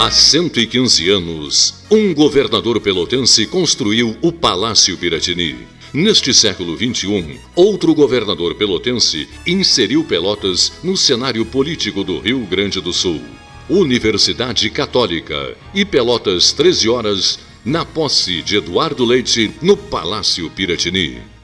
Há 115 anos, um governador pelotense construiu o Palácio Piratini. Neste século XXI, outro governador pelotense inseriu Pelotas no cenário político do Rio Grande do Sul. Universidade Católica e Pelotas 13 horas, na posse de Eduardo Leite no Palácio Piratini.